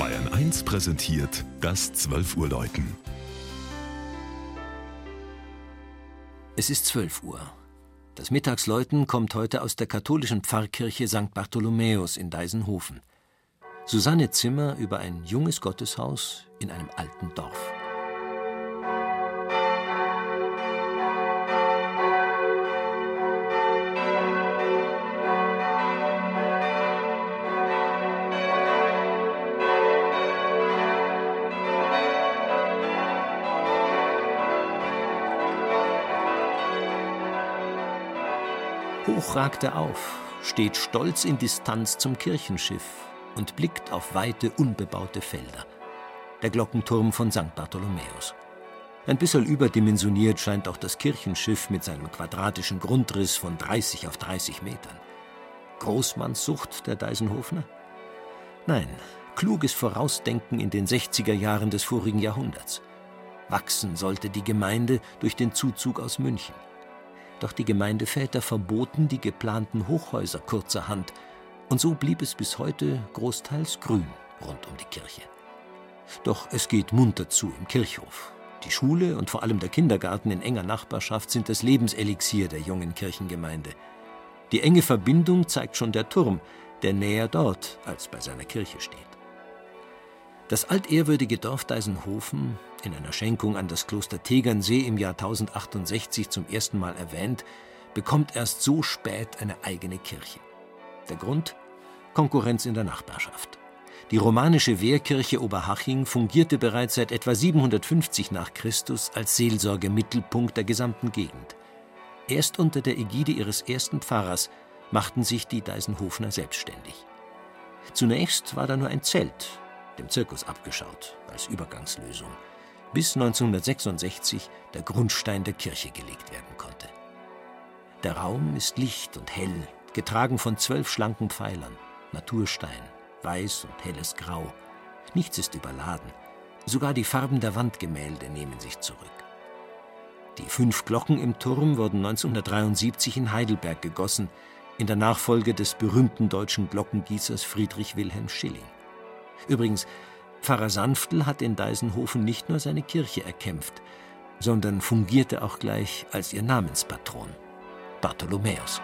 Bayern 1 präsentiert das 12 Uhr Läuten. Es ist 12 Uhr. Das Mittagsläuten kommt heute aus der katholischen Pfarrkirche St. Bartholomäus in Deisenhofen. Susanne Zimmer über ein junges Gotteshaus in einem alten Dorf. Hoch ragt er auf, steht stolz in Distanz zum Kirchenschiff und blickt auf weite, unbebaute Felder. Der Glockenturm von St. Bartholomäus. Ein bisschen überdimensioniert scheint auch das Kirchenschiff mit seinem quadratischen Grundriss von 30 auf 30 Metern. Großmannssucht der Deisenhofner? Nein, kluges Vorausdenken in den 60er Jahren des vorigen Jahrhunderts. Wachsen sollte die Gemeinde durch den Zuzug aus München. Doch die Gemeindeväter verboten die geplanten Hochhäuser kurzerhand, und so blieb es bis heute großteils grün rund um die Kirche. Doch es geht munter zu im Kirchhof. Die Schule und vor allem der Kindergarten in enger Nachbarschaft sind das Lebenselixier der jungen Kirchengemeinde. Die enge Verbindung zeigt schon der Turm, der näher dort als bei seiner Kirche steht. Das altehrwürdige Dorf Deisenhofen, in einer Schenkung an das Kloster Tegernsee im Jahr 1068 zum ersten Mal erwähnt, bekommt erst so spät eine eigene Kirche. Der Grund? Konkurrenz in der Nachbarschaft. Die romanische Wehrkirche Oberhaching fungierte bereits seit etwa 750 nach Christus als Seelsorgemittelpunkt der gesamten Gegend. Erst unter der Ägide ihres ersten Pfarrers machten sich die Deisenhofner selbstständig. Zunächst war da nur ein Zelt, dem Zirkus abgeschaut, als Übergangslösung, bis 1966 der Grundstein der Kirche gelegt werden konnte. Der Raum ist licht und hell, getragen von zwölf schlanken Pfeilern, Naturstein, weiß und helles Grau. Nichts ist überladen, sogar die Farben der Wandgemälde nehmen sich zurück. Die fünf Glocken im Turm wurden 1973 in Heidelberg gegossen, in der Nachfolge des berühmten deutschen Glockengießers Friedrich Wilhelm Schilling. Übrigens, Pfarrer Sanftl hat in Deisenhofen nicht nur seine Kirche erkämpft, sondern fungierte auch gleich als ihr Namenspatron, Bartholomäus.